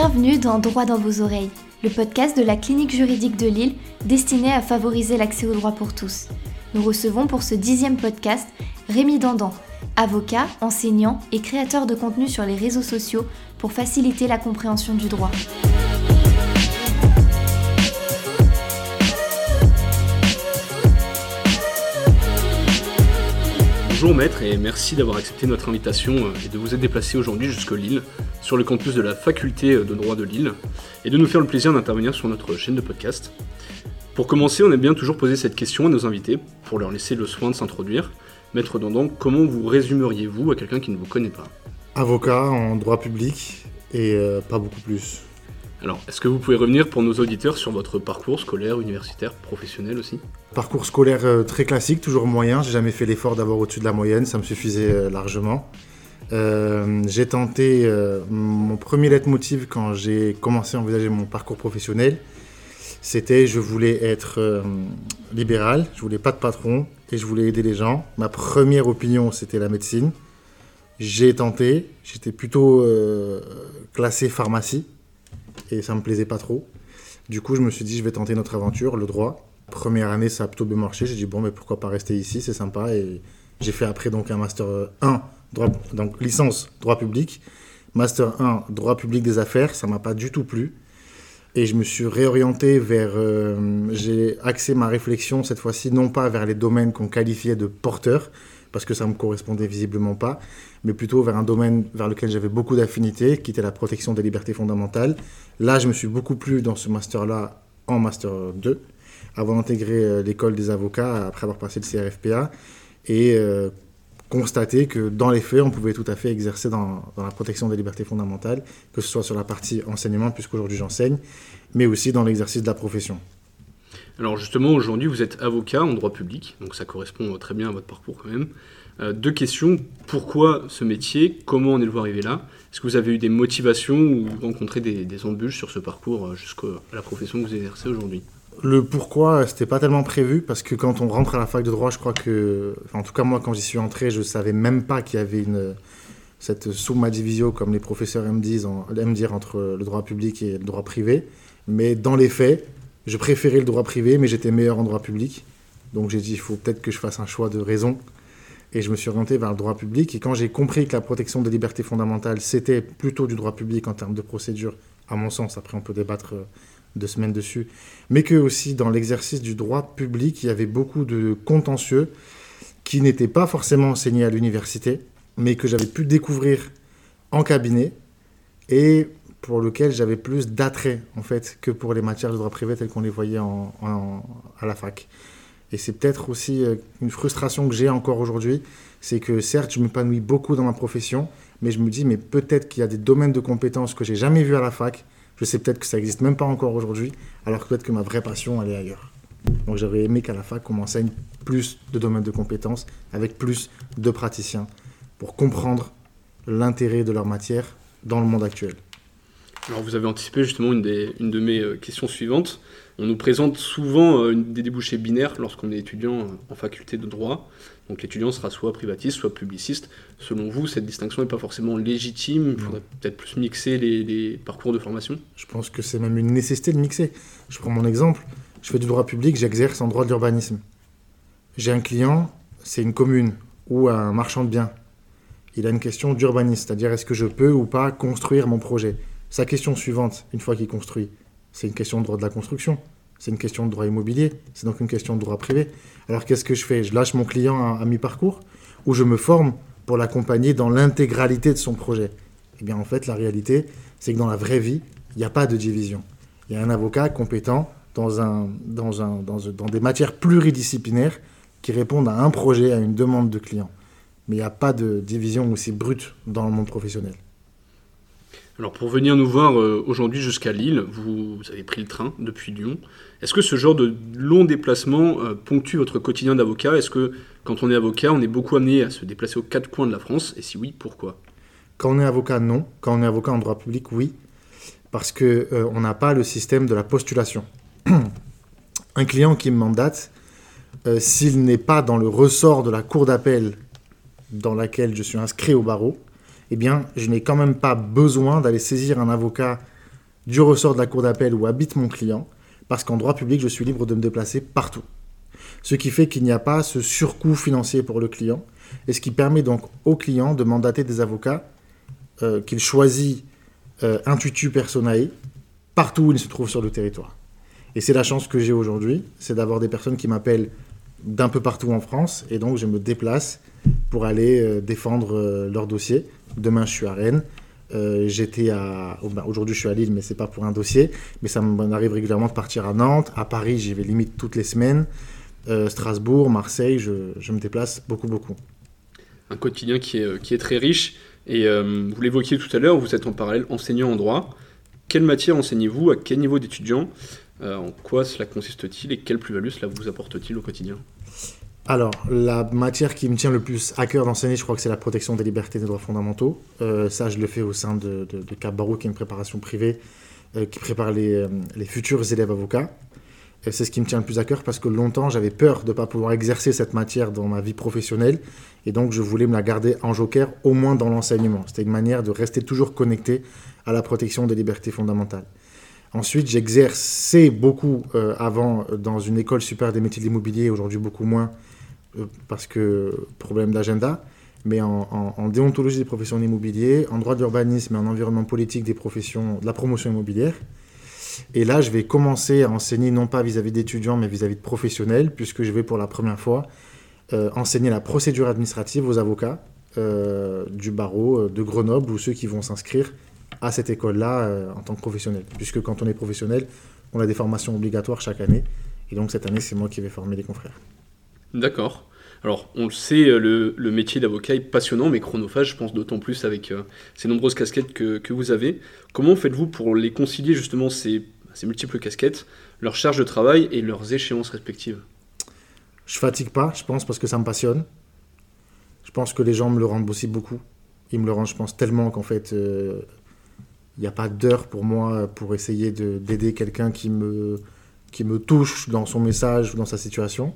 Bienvenue dans Droit dans vos oreilles, le podcast de la clinique juridique de Lille destiné à favoriser l'accès au droit pour tous. Nous recevons pour ce dixième podcast Rémi Dandan, avocat, enseignant et créateur de contenu sur les réseaux sociaux pour faciliter la compréhension du droit. Bonjour maître et merci d'avoir accepté notre invitation euh, et de vous être déplacé aujourd'hui jusque Lille, sur le campus de la faculté de droit de Lille, et de nous faire le plaisir d'intervenir sur notre chaîne de podcast. Pour commencer, on aime bien toujours poser cette question à nos invités, pour leur laisser le soin de s'introduire. Maître Dandan, comment vous résumeriez-vous à quelqu'un qui ne vous connaît pas? Avocat en droit public et euh, pas beaucoup plus. Alors, est-ce que vous pouvez revenir pour nos auditeurs sur votre parcours scolaire, universitaire, professionnel aussi Parcours scolaire euh, très classique, toujours moyen. J'ai jamais fait l'effort d'avoir au-dessus de la moyenne, ça me suffisait euh, largement. Euh, j'ai tenté mon premier leitmotiv quand j'ai commencé à envisager mon parcours professionnel. C'était je voulais être libéral, je voulais pas de patron et je voulais aider les gens. Ma première opinion c'était la médecine. J'ai tenté, j'étais plutôt classé pharmacie et ça me plaisait pas trop. Du coup, je me suis dit, je vais tenter notre aventure, le droit. Première année, ça a plutôt bien marché. J'ai dit, bon, mais pourquoi pas rester ici, c'est sympa. Et j'ai fait après donc un master 1, droit, donc licence droit public. Master 1, droit public des affaires, ça m'a pas du tout plu. Et je me suis réorienté vers. Euh, j'ai axé ma réflexion cette fois-ci, non pas vers les domaines qu'on qualifiait de porteurs, parce que ça ne me correspondait visiblement pas, mais plutôt vers un domaine vers lequel j'avais beaucoup d'affinités, qui était la protection des libertés fondamentales. Là, je me suis beaucoup plu dans ce master-là en master 2, avant d'intégrer euh, l'école des avocats après avoir passé le CRFPA, et euh, constater que dans les faits, on pouvait tout à fait exercer dans, dans, la protection des libertés fondamentales, que ce soit sur la partie enseignement, puisqu'aujourd'hui j'enseigne, mais aussi dans l'exercice de la profession. Alors justement, aujourd'hui, vous êtes avocat en droit public, donc ça correspond très bien à votre parcours quand même. Euh, deux questions. Pourquoi ce métier? Comment en êtes-vous arrivé là? Est-ce que vous avez eu des motivations ou rencontré des, embûches sur ce parcours euh, jusqu'à la profession que vous exercez aujourd'hui? Le pourquoi, c'était pas tellement prévu parce que quand on rentre à la fac de droit, je crois que, en tout cas moi quand j'y suis entré, je savais même pas qu'il y avait cette summa divisio comme les professeurs aiment, disent, aiment dire entre le droit public et le droit privé. Mais dans les faits, je préférais le droit privé, mais j'étais meilleur en droit public. Donc j'ai dit, il faut peut-être que je fasse un choix de raison. Et je me suis orienté vers le droit public. Et quand j'ai compris que la protection des libertés fondamentales, c'était plutôt du droit public en termes de procédure, à mon sens, après on peut débattre euh, deux semaines dessus, mais que aussi dans l'exercice du droit public, il y avait beaucoup de contentieux qui n'étaient pas forcément enseignés à l'université, mais que j'avais pu découvrir en cabinet. Et pour lequel j'avais plus d'attrait en fait que pour les matières de droit privé telles qu'on les voyait à la fac. Et c'est peut-être aussi euh, une frustration que j'ai encore aujourd'hui, c'est que certes je m'épanouis beaucoup dans ma profession, mais je me dis mais peut-être qu'il y a des domaines de compétences que j'ai jamais vus à la fac. Je sais peut-être que ça n'existe même pas encore aujourd'hui, alors que peut-être que ma vraie passion elle est ailleurs. Donc j'aurais aimé qu'à la fac on m'enseigne plus de domaines de compétences avec plus de praticiens pour comprendre l'intérêt de leur matière dans le monde actuel. Alors vous avez anticipé justement une, des, une de mes euh, questions suivantes. On nous présente souvent euh, des débouchés binaires lorsqu'on est étudiant euh, en faculté de droit. Donc l'étudiant sera soit privatiste, soit publiciste. Selon vous, cette distinction n'est pas forcément légitime? Il faudrait peut-être plus mixer les, parcours de formation? Je pense que c'est même une nécessité de mixer. Je prends mon exemple. Je fais du droit public, j'exerce en droit de l'urbanisme. J'ai un client, c'est une commune ou un marchand de biens. Il a une question d'urbanisme, c'est-à-dire est-ce que je peux ou pas construire mon projet? Sa question suivante, une fois qu'il construit, c'est une question de droit de la construction, c'est une question de droit immobilier, c'est donc une question de droit privé. Alors qu'est-ce que je fais? Je lâche mon client à, mi-parcours? Ou je me forme pour l'accompagner dans l'intégralité de son projet? Eh bien en fait, la réalité, c'est que dans la vraie vie, il n'y a pas de division. Il y a un avocat compétent dans, dans des matières pluridisciplinaires qui répondent à un projet, à une demande de client. Mais il n'y a pas de division aussi brute dans le monde professionnel. Alors pour venir nous voir euh, aujourd'hui jusqu'à Lille, vous, avez pris le train depuis Lyon. Est-ce que ce genre de long déplacement euh, ponctue votre quotidien d'avocat? Est-ce que quand on est avocat, on est beaucoup amené à se déplacer aux quatre coins de la France? Et si oui, pourquoi? Quand on est avocat, non. Quand on est avocat en droit public, oui. Parce qu'on euh, n'a pas le système de la postulation. Un client qui me mandate, s'il n'est pas dans le ressort de la cour d'appel dans laquelle je suis inscrit au barreau, eh bien, je n'ai quand même pas besoin d'aller saisir un avocat du ressort de la cour d'appel où habite mon client, parce qu'en droit public, je suis libre de me déplacer partout. Ce qui fait qu'il n'y a pas ce surcoût financier pour le client, et ce qui permet donc au client de mandater des avocats euh, qu'il choisit euh, intuitu personae partout où il se trouve sur le territoire. Et c'est la chance que j'ai aujourd'hui, c'est d'avoir des personnes qui m'appellent d'un peu partout en France, et donc je me déplace pour aller euh, défendre euh, leur dossier. Demain, je suis à Rennes. Euh, j'étais à. bah, Aujourd'hui, je suis à Lille, mais c'est pas pour un dossier. Mais ça m'arrive régulièrement de partir à Nantes. À Paris, j'y vais limite toutes les semaines. Strasbourg, Marseille, je, me déplace beaucoup, beaucoup. Un quotidien qui est, très riche. Et vous l'évoquiez tout à l'heure, vous êtes en parallèle enseignant en droit. Quelle matière enseignez-vous? À quel niveau d'étudiant? Euh, En quoi cela consiste-t-il et quelle plus-value cela vous apporte-t-il au quotidien? Alors, la matière qui me tient le plus à cœur d'enseigner, je crois que c'est la protection des libertés et des droits fondamentaux. Euh, ça, je le fais au sein de, de, Cap Barreau, qui est une préparation privée euh, qui prépare les, euh, les futurs élèves avocats. C'est ce qui me tient le plus à cœur parce que longtemps, j'avais peur de ne pas pouvoir exercer cette matière dans ma vie professionnelle. Et donc, je voulais me la garder en joker, au moins dans l'enseignement. C'était une manière de rester toujours connecté à la protection des libertés fondamentales. Ensuite, j'exerçais beaucoup avant dans une école supérieure des métiers de l'immobilier, aujourd'hui beaucoup moins parce que problème d'agenda, mais en, déontologie des professions d'immobilier, en droit de l'urbanisme et en environnement politique des professions de la promotion immobilière. Et là, je vais commencer à enseigner non pas vis-à-vis d'étudiants, mais vis-à-vis de professionnels, puisque je vais pour la première fois euh, enseigner la procédure administrative aux avocats euh, du barreau euh, de Grenoble ou ceux qui vont s'inscrire à cette école-là euh, en tant que professionnel. Puisque quand on est professionnel, on a des formations obligatoires chaque année. Et donc cette année, c'est moi qui vais former les confrères. D'accord. Alors, on le sait, euh, le, métier d'avocat est passionnant, mais chronophage, je pense d'autant plus avec euh, ces nombreuses casquettes que, que vous avez. Comment faites-vous pour les concilier justement ces, ces multiples casquettes, leurs charges de travail et leurs échéances respectives? Je fatigue pas, je pense, parce que ça me passionne. Je pense que les gens me le rendent aussi beaucoup. Ils me le rendent, je pense, tellement qu'en fait, euh, il n'y a pas d'heure pour moi pour essayer de- d'aider quelqu'un qui me, qui me touche dans son message ou dans sa situation.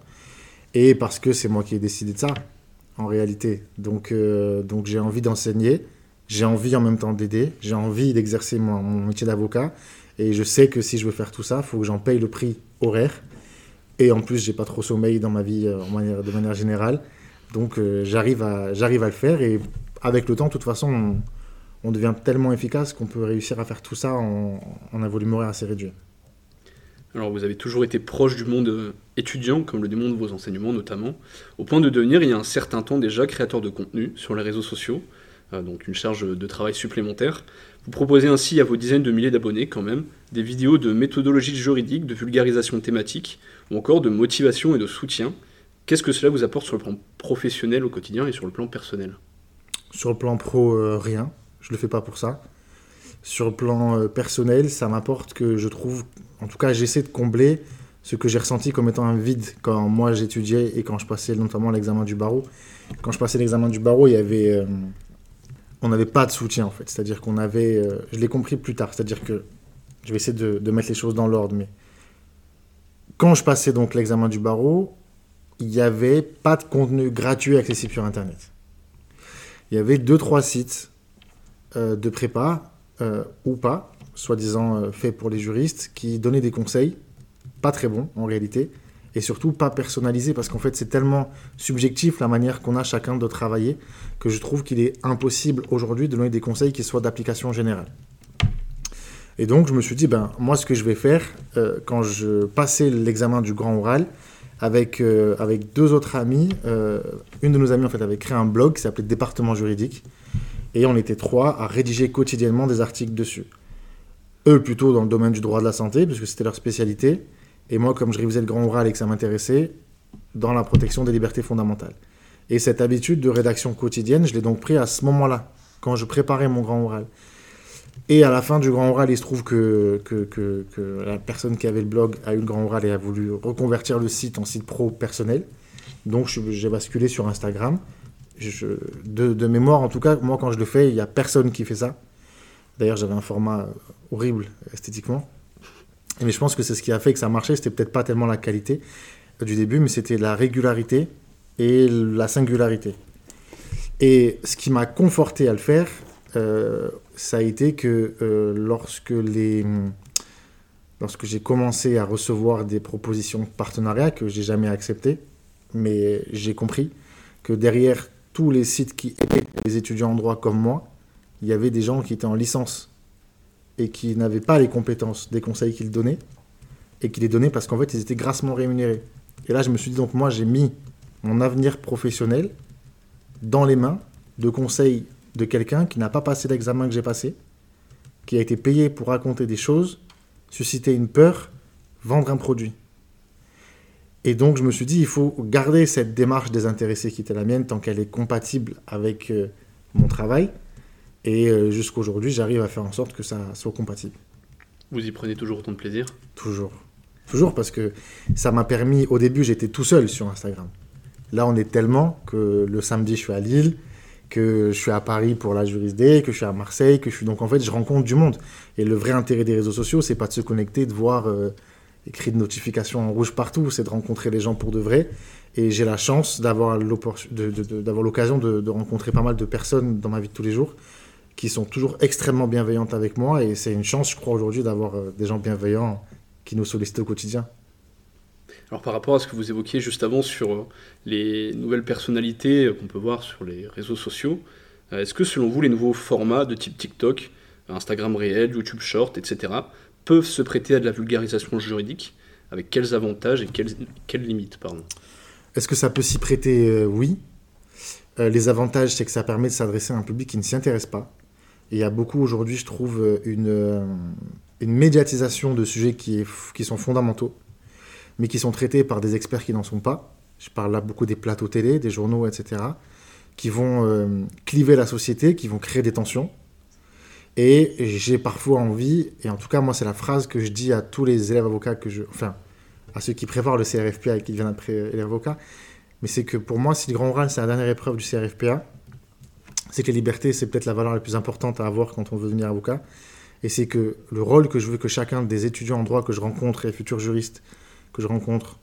Et parce que c'est moi qui ai décidé de ça, en réalité. Donc, euh, donc j'ai envie d'enseigner, j'ai envie en même temps d'aider, j'ai envie d'exercer mon, métier d'avocat. Et je sais que si je veux faire tout ça, il faut que j'en paye le prix horaire. Et en plus, j'ai pas trop sommeil dans ma vie euh, de manière générale. Donc euh, j'arrive à, à le faire. Et avec le temps, de toute façon, on, on devient tellement efficace qu'on peut réussir à faire tout ça en, en un volume horaire assez réduit. Alors, vous avez toujours été proche du monde euh, étudiant, comme le démontrent vos enseignements notamment, au point de devenir, il y a un certain temps déjà, créateur de contenu sur les réseaux sociaux, euh, donc une charge de travail supplémentaire. Vous proposez ainsi à vos dizaines de milliers d'abonnés, quand même, des vidéos de méthodologie juridique, de vulgarisation thématique, ou encore de motivation et de soutien. Qu'est-ce que cela vous apporte sur le plan professionnel au quotidien et sur le plan personnel? Sur le plan pro, euh, rien. Je le fais pas pour ça. Sur le plan euh, personnel, ça m'apporte que je trouve, en tout cas, j'essaie de combler ce que j'ai ressenti comme étant un vide quand moi j'étudiais et quand je passais notamment l'examen du barreau. Quand je passais l'examen du barreau, il y avait, euh, on n'avait pas de soutien en fait. C'est-à-dire qu'on avait, euh, je l'ai compris plus tard. C'est-à-dire que je vais essayer de, mettre les choses dans l'ordre, mais quand je passais donc l'examen du barreau, il n'y avait pas de contenu gratuit accessible sur Internet. Il y avait deux, trois sites de prépa, euh, ou pas, soi-disant euh, faits pour les juristes, qui donnaient des conseils, pas très bons en réalité, et surtout pas personnalisés, parce qu'en fait c'est tellement subjectif la manière qu'on a chacun de travailler, que je trouve qu'il est impossible aujourd'hui de donner des conseils qui soient d'application générale. Et donc je me suis dit, ben moi ce que je vais faire, euh, quand je passais l'examen du grand oral, avec, avec deux autres amis, euh, une de nos amies en fait avait créé un blog qui s'appelait Département juridique, et on était trois à rédiger quotidiennement des articles dessus. Eux plutôt dans le domaine du droit de la santé, puisque c'était leur spécialité, et moi comme je révisais le grand oral et que ça m'intéressait, dans la protection des libertés fondamentales. Et cette habitude de rédaction quotidienne, je l'ai donc pris à ce moment-là, quand je préparais mon grand oral. Et à la fin du grand oral, il se trouve que, que, la personne qui avait le blog a eu le grand oral et a voulu reconvertir le site en site pro personnel. Donc j'ai basculé sur Instagram. De, mémoire, en tout cas, moi quand je le fais, il n'y a personne qui fait ça. D'ailleurs, j'avais un format horrible esthétiquement. Mais je pense que c'est ce qui a fait que ça marchait. C'était peut-être pas tellement la qualité du début, mais c'était la régularité et la singularité. Et ce qui m'a conforté à le faire, euh, ça a été que euh, lorsque, les, lorsque j'ai commencé à recevoir des propositions de partenariat que j'ai jamais acceptées, mais j'ai compris que derrière tous les sites qui étaient des étudiants en droit comme moi, il y avait des gens qui étaient en licence et qui n'avaient pas les compétences des conseils qu'ils donnaient et qui les donnaient parce qu'en fait ils étaient grassement rémunérés. Et là je me suis dit donc moi j'ai mis mon avenir professionnel dans les mains de conseils de quelqu'un qui n'a pas passé l'examen que j'ai passé, qui a été payé pour raconter des choses, susciter une peur, vendre un produit. Et donc je me suis dit, il faut garder cette démarche désintéressée qui était la mienne tant qu'elle est compatible avec euh, mon travail. Et euh, jusqu'aujourd'hui, j'arrive à faire en sorte que ça soit compatible. Vous y prenez toujours autant de plaisir? Toujours. Toujours parce que ça m'a permis, au début j'étais tout seul sur Instagram. Là on est tellement que le samedi je suis à Lille, que je suis à Paris pour la jurisdé, que je suis à Marseille, que je suis donc en fait je rencontre du monde. Et le vrai intérêt des réseaux sociaux, c'est pas de se connecter, de voir euh, écrit de notifications en rouge partout, c'est de rencontrer les gens pour de vrai. Et j'ai la chance d'avoir l'occasion de, de, rencontrer pas mal de personnes dans ma vie de tous les jours qui sont toujours extrêmement bienveillantes avec moi. Et c'est une chance, je crois, aujourd'hui d'avoir euh, des gens bienveillants qui nous sollicitent au quotidien. Alors par rapport à ce que vous évoquiez juste avant sur euh, les nouvelles personnalités qu'on peut voir sur les réseaux sociaux, euh, est-ce que selon vous les nouveaux formats de type TikTok, Instagram réel, YouTube Short, etc., peuvent se prêter à de la vulgarisation juridique Avec quels avantages et quelles, quelles limites Est-ce que ça peut s'y prêter euh, Oui. les avantages, c'est que ça permet de s'adresser à un public qui ne s'y intéresse pas. Il y a beaucoup aujourd'hui, je trouve, une, une médiatisation de sujets qui, est, qui sont fondamentaux mais qui sont traités par des experts qui n'en sont pas. Je parle là beaucoup des plateaux télé, des journaux, etc., qui vont euh, cliver la société, qui vont créer des tensions. Et j'ai parfois envie, et en tout cas, moi, c'est la phrase que je dis à tous les élèves avocats que je. Enfin, à ceux qui préparent le CRFPA et qui viennent après euh, élèves avocats, mais c'est que pour moi, si le grand oral, c'est la dernière épreuve du CRFPA, c'est que les libertés, c'est peut-être la valeur la plus importante à avoir quand on veut devenir avocat. Et c'est que le rôle que je veux que chacun des étudiants en droit que je rencontre et futurs juristes que je rencontre, euh,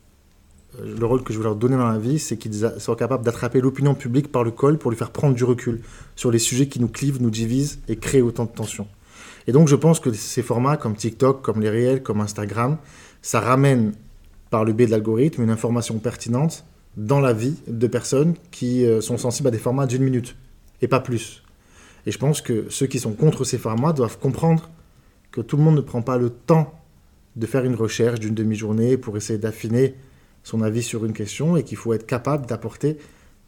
le rôle que je veux leur donner dans la vie, c'est qu'ils soient capables d'attraper l'opinion publique par le col pour lui faire prendre du recul sur les sujets qui nous clivent, nous divisent et créent autant de tensions. Et donc je pense que ces formats comme TikTok, comme les réels, comme Instagram, ça ramène par le biais de l'algorithme une information pertinente dans la vie de personnes qui euh, sont sensibles à des formats d'une minute et pas plus. Et je pense que ceux qui sont contre ces formats doivent comprendre que tout le monde ne prend pas le temps de faire une recherche d'une demi-journée pour essayer d'affiner son avis sur une question et qu'il faut être capable d'apporter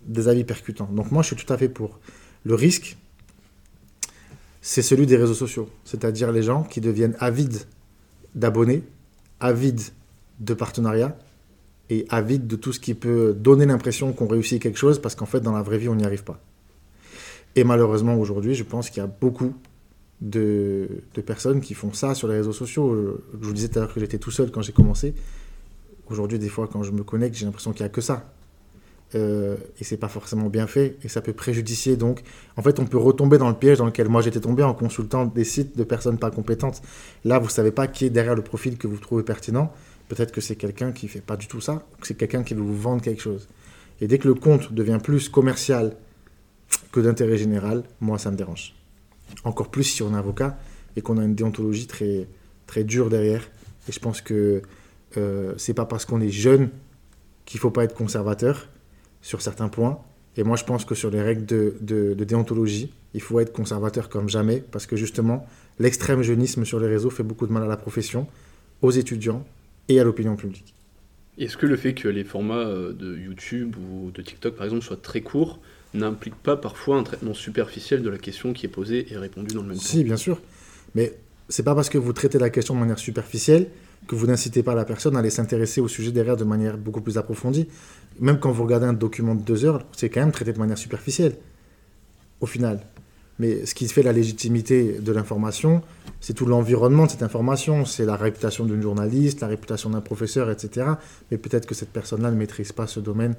des avis percutants. Donc moi, je suis tout à fait pour. Le risque, c'est celui des réseaux sociaux, c'est-à-dire les gens qui deviennent avides d'abonnés, avides de partenariats et avides de tout ce qui peut donner l'impression qu'on réussit quelque chose parce qu'en fait, dans la vraie vie, on n'y arrive pas. Et malheureusement, aujourd'hui, je pense qu'il y a beaucoup de, personnes qui font ça sur les réseaux sociaux. Je vous disais tout à l'heure que j'étais tout seul quand j'ai commencé. Aujourd'hui, des fois, quand je me connecte, j'ai l'impression qu'il n'y a que ça. Euh, et c'est pas forcément bien fait et ça peut préjudicier donc en fait on peut retomber dans le piège dans lequel moi j'étais tombé en consultant des sites de personnes pas compétentes là vous savez pas qui est derrière le profil que vous trouvez pertinent peut-être que c'est quelqu'un qui fait pas du tout ça ou que c'est quelqu'un qui veut vous vendre quelque chose et dès que le compte devient plus commercial que d'intérêt général moi ça me dérange encore plus si on est avocat et qu'on a une déontologie très, très dure derrière. Et je pense que euh, c'est pas parce qu'on est jeune qu'il faut pas être conservateur sur certains points. Et moi, je pense que sur les règles de, de, déontologie, il faut être conservateur comme jamais, parce que justement, l'extrême jeunisme sur les réseaux fait beaucoup de mal à la profession, aux étudiants et à l'opinion publique. Est-ce que le fait que les formats euh, de YouTube ou de TikTok, par exemple, soient très courts, n'implique pas parfois un traitement superficiel de la question qui est posée et répondue dans le même temps? Si, bien sûr. Mais c'est pas parce que vous traitez la question de manière superficielle que vous n'incitez pas la personne à aller s'intéresser au sujet derrière de manière beaucoup plus approfondie. Même quand vous regardez un document de deux heures, c'est quand même traité de manière superficielle, au final. Mais ce qui fait la légitimité de l'information, c'est tout l'environnement de cette information, c'est la réputation d'une journaliste, la réputation d'un professeur, etc. Mais peut-être que cette personne-là ne maîtrise pas ce domaine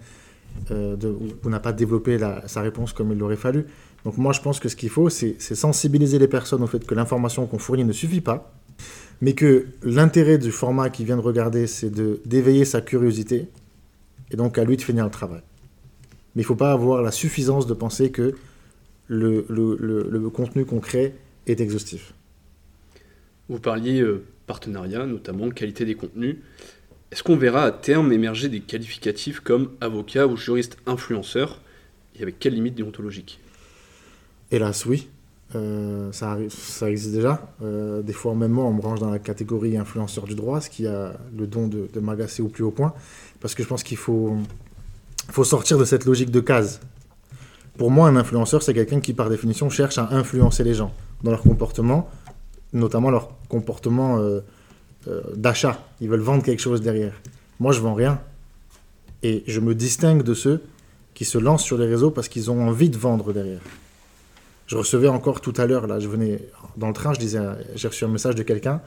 euh, ou, n'a pas développé sa réponse comme il l'aurait fallu. Donc moi, je pense que ce qu'il faut, c'est sensibiliser les personnes au fait que l'information qu'on fournit ne suffit pas, mais que l'intérêt du format qu'il vient de regarder, c'est d'éveiller sa curiosité, et donc à lui de finir le travail. Mais il ne faut pas avoir la suffisance de penser que le, le, le, contenu qu'on crée est exhaustif. Vous parliez euh, partenariat, notamment qualité des contenus. Est-ce qu'on verra à terme émerger des qualificatifs comme avocat ou juriste influenceur? Et avec quelles limites déontologiques? Hélas, oui. Euh, ça, existe déjà. Euh, des fois, même moi, on me range dans la catégorie influenceur du droit, ce qui a le don de, de m'agacer au plus haut point. Parce que je pense qu'il faut, sortir de cette logique de case. Pour moi, un influenceur, c'est quelqu'un qui, par définition, cherche à influencer les gens dans leur comportement, notamment leur comportement euh, d'achat. Ils veulent vendre quelque chose derrière. Moi, je vends rien. Et je me distingue de ceux qui se lancent sur les réseaux parce qu'ils ont envie de vendre derrière. Je recevais encore tout à l'heure, là, je venais dans le train, je disais, j'ai reçu un message de quelqu'un.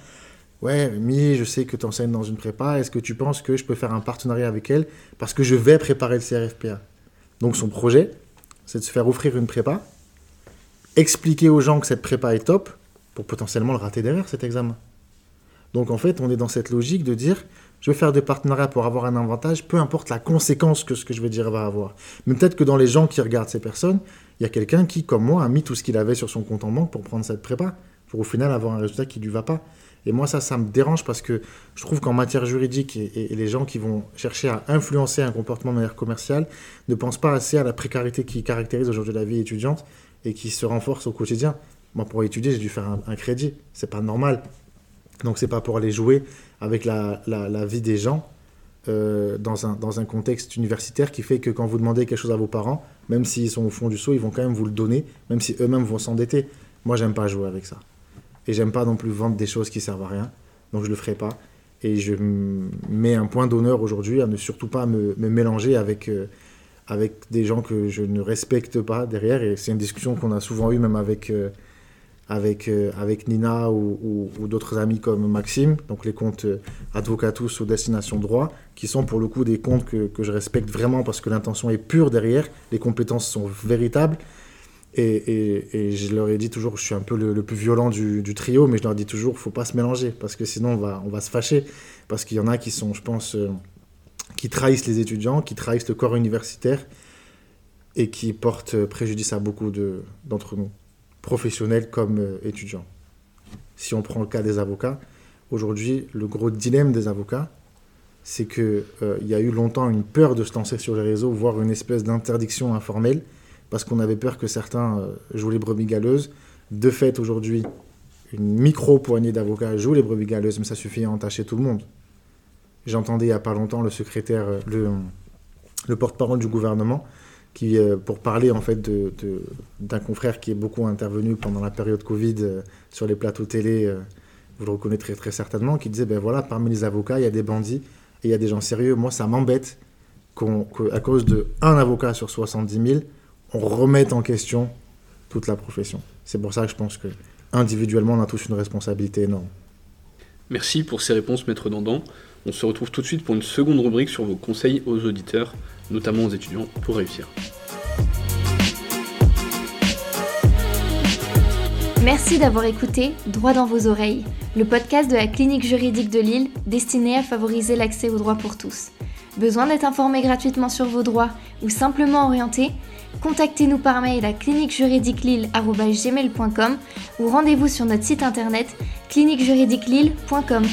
Ouais, Mi, je sais que tu enseignes dans une prépa. Est-ce que tu penses que je peux faire un partenariat avec elle parce que je vais préparer le CRFPA Donc son projet, c'est de se faire offrir une prépa, expliquer aux gens que cette prépa est top pour potentiellement le rater derrière cet examen. Donc en fait, on est dans cette logique de dire je vais faire des partenariats pour avoir un avantage, peu importe la conséquence que ce que je vais dire va avoir. Mais peut-être que dans les gens qui regardent ces personnes, il y a quelqu'un qui, comme moi, a mis tout ce qu'il avait sur son compte en banque pour prendre cette prépa, pour au final avoir un résultat qui ne lui va pas. Et moi, ça, ça me dérange parce que je trouve qu'en matière juridique, et, les gens qui vont chercher à influencer un comportement de manière commerciale ne pensent pas assez à la précarité qui caractérise aujourd'hui la vie étudiante et qui se renforce au quotidien. Moi, pour étudier, j'ai dû faire un, un crédit. C'est pas normal. Donc, c'est pas pour aller jouer avec la, la, vie des gens euh, dans, un, dans un contexte universitaire qui fait que quand vous demandez quelque chose à vos parents, même s'ils sont au fond du seau, ils vont quand même vous le donner, même si eux-mêmes vont s'endetter. Moi, j'aime pas jouer avec ça. Et j'aime pas non plus vendre des choses qui servent à rien. Donc je le ferai pas. Et je mets un point d'honneur aujourd'hui à ne surtout pas me, me mélanger avec, euh, avec des gens que je ne respecte pas derrière. Et c'est une discussion qu'on a souvent eue même avec, euh, avec, euh, avec Nina ou, d'autres amis comme Maxime. Donc les comptes euh, Advocatus ou Destination Droit, qui sont pour le coup des comptes que, que je respecte vraiment parce que l'intention est pure derrière. Les compétences sont véritables. Et, je leur ai dit toujours, je suis un peu le, plus violent du, du, trio, mais je leur dis toujours, faut pas se mélanger, parce que sinon on va, on va se fâcher. Parce qu'il y en a qui sont, je pense, euh, qui trahissent les étudiants, qui trahissent le corps universitaire, et qui portent préjudice à beaucoup d'entre nous, professionnels comme euh, étudiants. Si on prend le cas des avocats, aujourd'hui, le gros dilemme des avocats, c'est qu'il euh, y a eu longtemps une peur de se lancer sur les réseaux, voire une espèce d'interdiction informelle parce qu'on avait peur que certains euh, jouent les brebis galeuses. De fait, aujourd'hui, une micro-poignée d'avocats jouent les brebis galeuses, mais ça suffit à entacher tout le monde. J'entendais il n'y a pas longtemps le secrétaire, le, le porte-parole du gouvernement, qui, euh, pour parler en fait d'un confrère qui est beaucoup intervenu pendant la période Covid euh, sur les plateaux télé, euh, vous le reconnaîtrez très certainement, qui disait, ben voilà, parmi les avocats, il y a des bandits et il y a des gens sérieux. Moi, ça m'embête qu'à cause de un avocat sur 70 000, on remette en question toute la profession. C'est pour ça que je pense que individuellement, on a tous une responsabilité énorme. Merci pour ces réponses, Maître Dandan. On se retrouve tout de suite pour une seconde rubrique sur vos conseils aux auditeurs, notamment aux étudiants, pour réussir. Merci d'avoir écouté Droit dans vos oreilles, le podcast de la clinique juridique de Lille destiné à favoriser l'accès au droit pour tous. Besoin d'être informé gratuitement sur vos droits ou simplement orienté? Contactez-nous par mail à cliniquejuridiquelille.gmail.com ou rendez-vous sur notre site internet cliniquejuridiquelille.com.